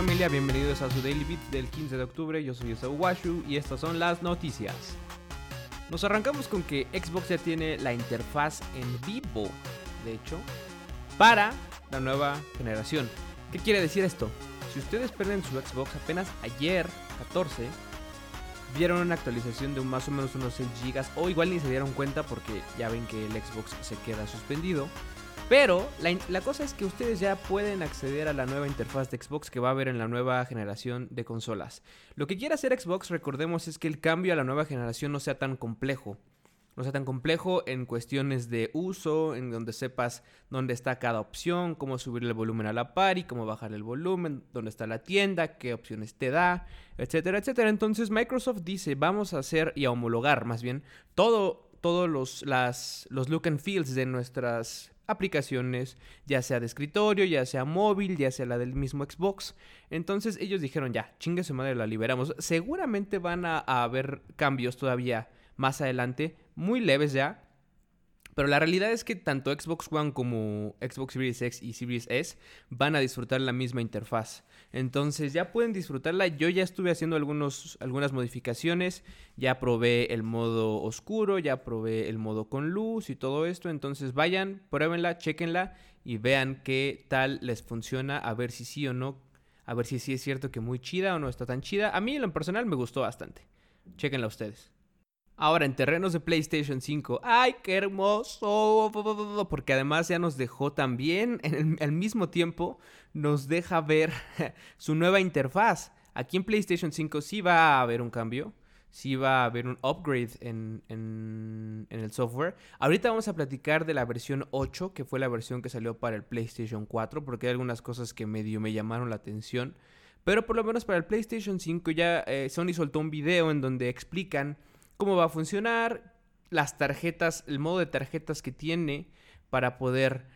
familia? Bienvenidos a su Daily Beat del 15 de octubre. Yo soy Esau Washu y estas son las noticias. Nos arrancamos con que Xbox ya tiene la interfaz en vivo, de hecho, para la nueva generación. ¿Qué quiere decir esto? Si ustedes pierden su Xbox apenas ayer, 14, vieron una actualización de más o menos unos 6 GB o igual ni se dieron cuenta porque ya ven que el Xbox se queda suspendido. Pero la, cosa es que ustedes ya pueden acceder a la nueva interfaz de Xbox que va a haber en la nueva generación de consolas. Lo que quiere hacer Xbox, recordemos, es que el cambio a la nueva generación no sea tan complejo. No sea tan complejo en cuestiones de uso, en donde sepas dónde está cada opción, cómo subir el volumen a la par y cómo bajar el volumen, dónde está la tienda, qué opciones te da, etcétera, etcétera. Entonces Microsoft dice, vamos a hacer y a homologar más bien todo todos los, los look and feels de nuestras aplicaciones, ya sea de escritorio, ya sea móvil, ya sea la del mismo Xbox. Entonces ellos dijeron, ya, chingue su madre, la liberamos. Seguramente van a, a haber cambios todavía más adelante, muy leves ya, pero la realidad es que tanto Xbox One como Xbox Series X y Series S van a disfrutar la misma interfaz. Entonces ya pueden disfrutarla. Yo ya estuve haciendo algunos, algunas modificaciones. Ya probé el modo oscuro, ya probé el modo con luz y todo esto. Entonces vayan, pruébenla, chequenla y vean qué tal les funciona. A ver si sí o no. A ver si sí es cierto que muy chida o no está tan chida. A mí en lo personal me gustó bastante. Chequenla ustedes. Ahora, en terrenos de PlayStation 5, ¡ay, qué hermoso! Porque además ya nos dejó también, en al mismo tiempo, nos deja ver su nueva interfaz. Aquí en PlayStation 5 sí va a haber un cambio, sí va a haber un upgrade en, en, en, el software. Ahorita vamos a platicar de la versión 8, que fue la versión que salió para el PlayStation 4, porque hay algunas cosas que medio me llamaron la atención. Pero por lo menos para el PlayStation 5 ya eh, Sony soltó un video en donde explican cómo va a funcionar, las tarjetas, el modo de tarjetas que tiene para poder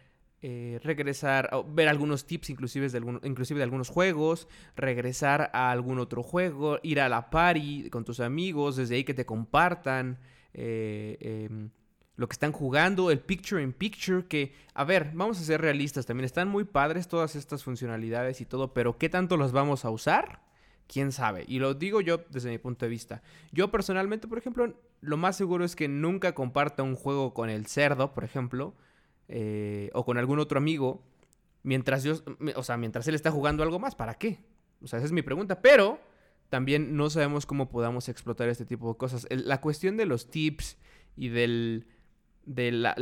eh, regresar, ver algunos tips inclusive de, algunos juegos, regresar a algún otro juego, ir a la party con tus amigos, desde ahí que te compartan eh, em, lo que están jugando, el picture in picture, que, a ver, vamos a ser realistas también, están muy padres todas estas funcionalidades y todo, pero ¿qué tanto las vamos a usar? Quién sabe. Y lo digo yo desde mi punto de vista. Yo personalmente, por ejemplo, lo más seguro es que nunca comparta un juego con el cerdo, por ejemplo, eh, o con algún otro amigo, mientras yo, o sea, mientras él está jugando algo más, ¿para qué? O sea, esa es mi pregunta. Pero también no sabemos cómo podamos explotar este tipo de cosas. la cuestión de los tips y del... De la,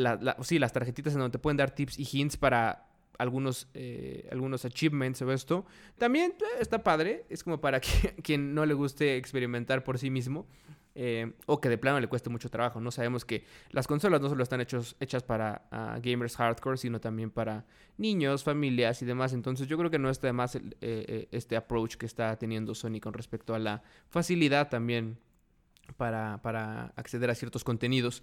sí, las tarjetitas en donde te pueden dar tips y hints para algunos, eh, algunos achievements o esto. También eh, está padre, es como para que, quien no le guste experimentar por sí mismo. Eh, o que de plano le cueste mucho trabajo. No sabemos que las consolas no solo están hechos, hechas para ah, gamers hardcore, sino también para niños, familias y demás. Entonces yo creo que no está de más este approach que está teniendo Sony con respecto a la facilidad también para, para acceder a ciertos contenidos.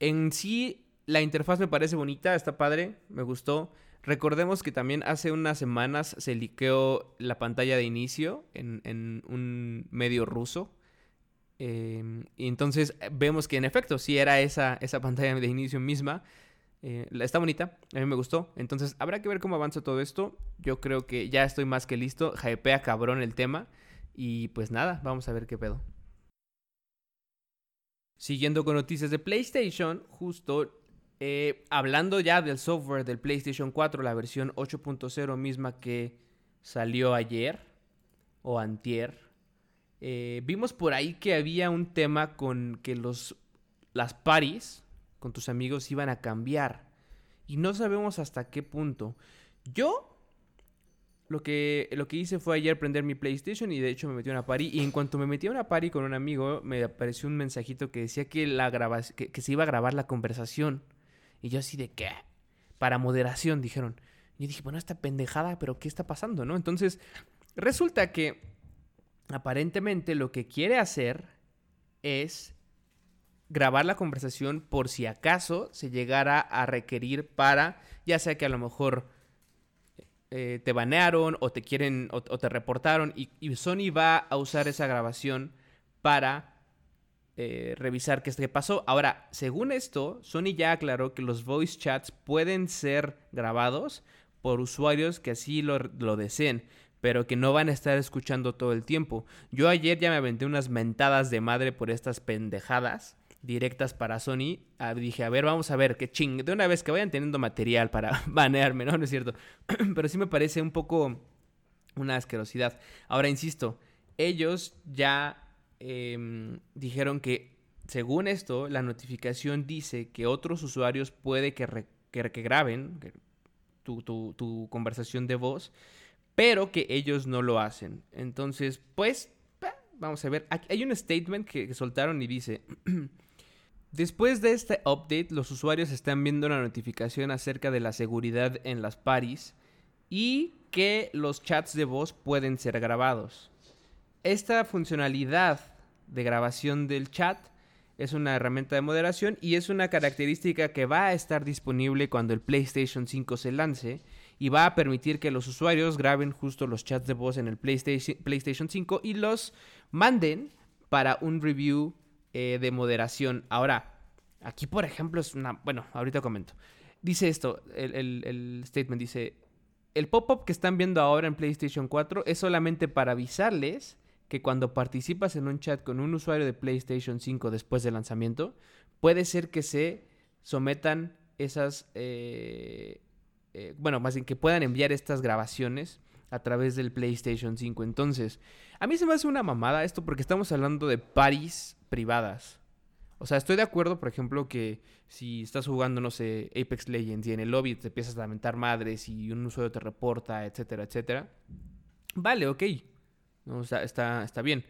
En sí, la interfaz me parece bonita, está padre, me gustó. Recordemos que también hace unas semanas se liqueó la pantalla de inicio en, un medio ruso. Em, y entonces eh, vemos que en efecto sí era esa, esa pantalla de inicio misma. Eh, está bonita, a mí me gustó. Entonces habrá que ver cómo avanza todo esto. Yo creo que ya estoy más que listo. Hypea cabrón el tema. Y pues nada, vamos a ver qué pedo. Siguiendo con noticias de PlayStation, justo eh, hablando ya del software del PlayStation 4, la versión 8.0 misma que salió ayer o antier, eh, vimos por ahí que había un tema con que los, las paris con tus amigos iban a cambiar. Y no sabemos hasta qué punto. Yo lo que, lo que hice fue ayer prender mi PlayStation y de hecho me metí a una party. Y en cuanto me metí a una party con un amigo, me apareció un mensajito que decía que, la que se iba a grabar la conversación. Y yo así de qué? Para moderación, dijeron. Yo dije, bueno, esta pendejada, pero ¿qué está pasando, no? Entonces, resulta que aparentemente lo que quiere hacer es grabar la conversación por si acaso se llegara a requerir para, ya sea que a lo mejor eh, te banearon o te quieren o, te reportaron y, y Sony va a usar esa grabación para eh, revisar qué es que pasó. Ahora, según esto, Sony ya aclaró que los voice chats pueden ser grabados por usuarios que así lo, deseen. pero que no van a estar escuchando todo el tiempo. Yo ayer ya me aventé unas mentadas de madre por estas pendejadas directas para Sony. Ah, dije, a ver, vamos a ver, qué ching. De una vez que vayan teniendo material para banearme, ¿no? No es cierto. Pero sí me parece un poco una asquerosidad. Ahora, insisto, ellos ya em, dijeron que, según esto, la notificación dice que otros usuarios puede que, que, graben tu, tu conversación de voz, pero que ellos no lo hacen. Entonces, pues, vamos a ver. hay un statement que soltaron y dice... Después de este update, los usuarios están viendo una notificación acerca de la seguridad en las paris y que los chats de voz pueden ser grabados. Esta funcionalidad de grabación del chat es una herramienta de moderación y es una característica que va a estar disponible cuando el PlayStation 5 se lance y va a permitir que los usuarios graben justo los chats de voz en el PlayStation, PlayStation 5 y los manden para un review eh, de moderación. Ahora, aquí por ejemplo es una... Bueno, ahorita comento. Dice esto, el, statement dice, el pop-up que están viendo ahora en PlayStation 4 es solamente para avisarles que cuando participas en un chat con un usuario de PlayStation 5 después del lanzamiento, puede ser que se sometan esas... Eh, eh, bueno, más bien que puedan enviar estas grabaciones a través del PlayStation 5. Entonces, a mí se me hace una mamada esto porque estamos hablando de paris privadas. O sea, estoy de acuerdo, por ejemplo, que si estás jugando, no sé, Apex Legends y en el lobby te empiezas a lamentar madres y un usuario te reporta, etcétera, etcétera. Vale, ok. O sea, está, está bien.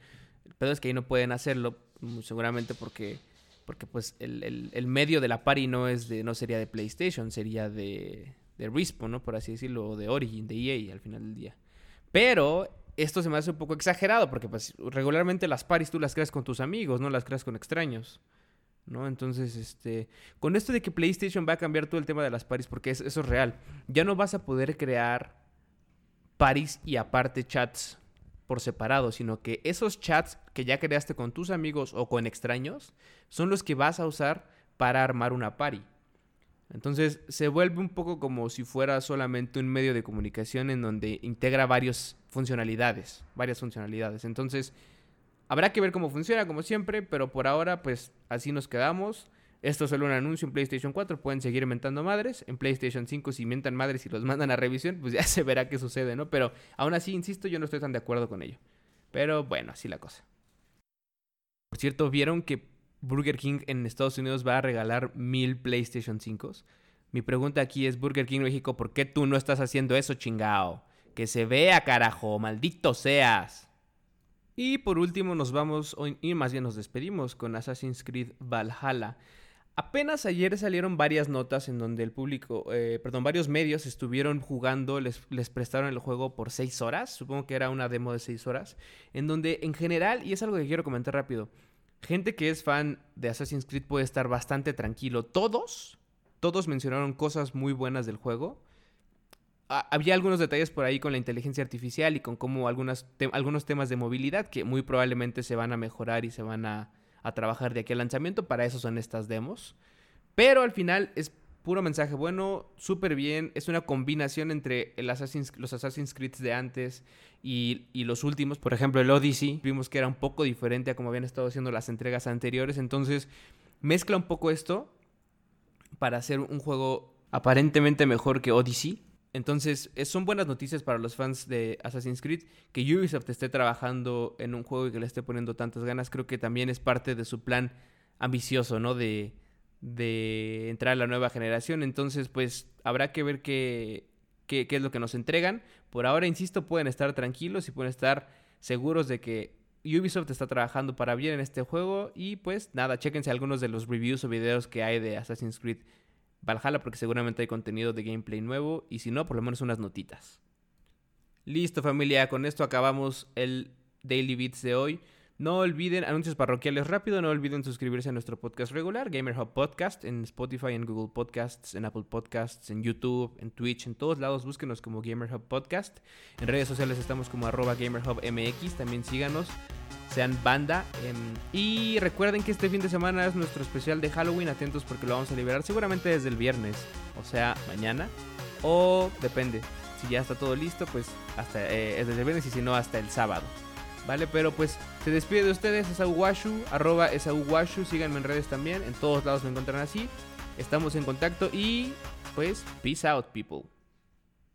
El pedo es que ahí no pueden hacerlo, mm, seguramente porque, porque pues el, medio de la party no es de, no sería de PlayStation, sería de, de Respawn, ¿no? Por así decirlo, o de Origin, de EA al final del día. Pero esto se me hace un poco exagerado porque pues regularmente las paris tú las creas con tus amigos, no las creas con extraños. ¿No? Entonces, este, con esto de que PlayStation va a cambiar todo el tema de las paris, porque eso es real, ya no vas a poder crear paris y aparte chats por separado, sino que esos chats que ya creaste con tus amigos o con extraños son los que vas a usar para armar una party. Entonces se vuelve un poco como si fuera solamente un medio de comunicación en donde integra varias funcionalidades, varias funcionalidades. Entonces habrá que ver cómo funciona, como siempre, pero por ahora pues así nos quedamos. Esto es solo un anuncio en PlayStation 4, pueden seguir inventando madres. En PlayStation 5 si inventan madres y los mandan a revisión, pues ya se verá qué sucede, ¿no? Pero aún así, insisto, yo no estoy tan de acuerdo con ello. Pero bueno, así la cosa. Por cierto, ¿vieron que Burger King en Estados Unidos va a regalar mil PlayStation 5. Mi pregunta aquí es, Burger King México, ¿por qué tú no estás haciendo eso, chingao? Que se vea, carajo, maldito seas. Y por último nos vamos, y más bien nos despedimos con Assassin's Creed Valhalla. Apenas ayer salieron varias notas en donde el público, eh, perdón, varios medios estuvieron jugando, les, les prestaron el juego por seis horas, supongo que era una demo de seis horas, en donde en general, y es algo que quiero comentar rápido, gente que es fan de Assassin's Creed puede estar bastante tranquilo. Todos, todos mencionaron cosas muy buenas del juego. había algunos detalles por ahí con la inteligencia artificial y con cómo algunos temas de movilidad que muy probablemente se van a mejorar y se van a, a trabajar de aquí al lanzamiento. Para eso son estas demos. Pero al final es puro mensaje bueno, súper bien. Es una combinación entre los Assassin's Creed de antes y, los últimos. Por ejemplo, el Odyssey. Vimos que era un poco diferente a como habían estado haciendo las entregas anteriores. Entonces, mezcla un poco esto para hacer un juego aparentemente mejor que Odyssey. Entonces, son buenas noticias para los fans de Assassin's Creed. Que Ubisoft esté trabajando en un juego y que le esté poniendo tantas ganas, creo que también es parte de su plan ambicioso, ¿no? De, de entrar a la nueva generación. Entonces, pues habrá que ver qué, qué, es lo que nos entregan. Por ahora, insisto, pueden estar tranquilos y pueden estar seguros de que Ubisoft está trabajando para bien en este juego. Y pues nada, chéquense algunos de los reviews o videos que hay de Assassin's Creed Valhalla, porque seguramente hay contenido de gameplay nuevo. Y si no, por lo menos unas notitas. Listo familia, con esto acabamos el Daily Beats de hoy. No olviden, anuncios parroquiales rápido, no olviden suscribirse a nuestro podcast regular, Gamer Hub Podcast, en Spotify, en Google Podcasts, en Apple Podcasts, en YouTube, en Twitch, en todos lados, búsquenos como Gamer Hub Podcast. En redes sociales estamos como arroba GamerHubMX, también síganos, sean banda. Em, y recuerden que este fin de semana es nuestro especial de Halloween, atentos porque lo vamos a liberar seguramente desde el viernes, o sea, mañana, o depende Si ya está todo listo, pues hasta eh, desde el viernes y si no, hasta el sábado. ¿Vale? Pero pues se despide de ustedes, Esauwashu, arroba Esauwashu, síganme en redes también, en todos lados me encontrarán así. Estamos en contacto y pues peace out people.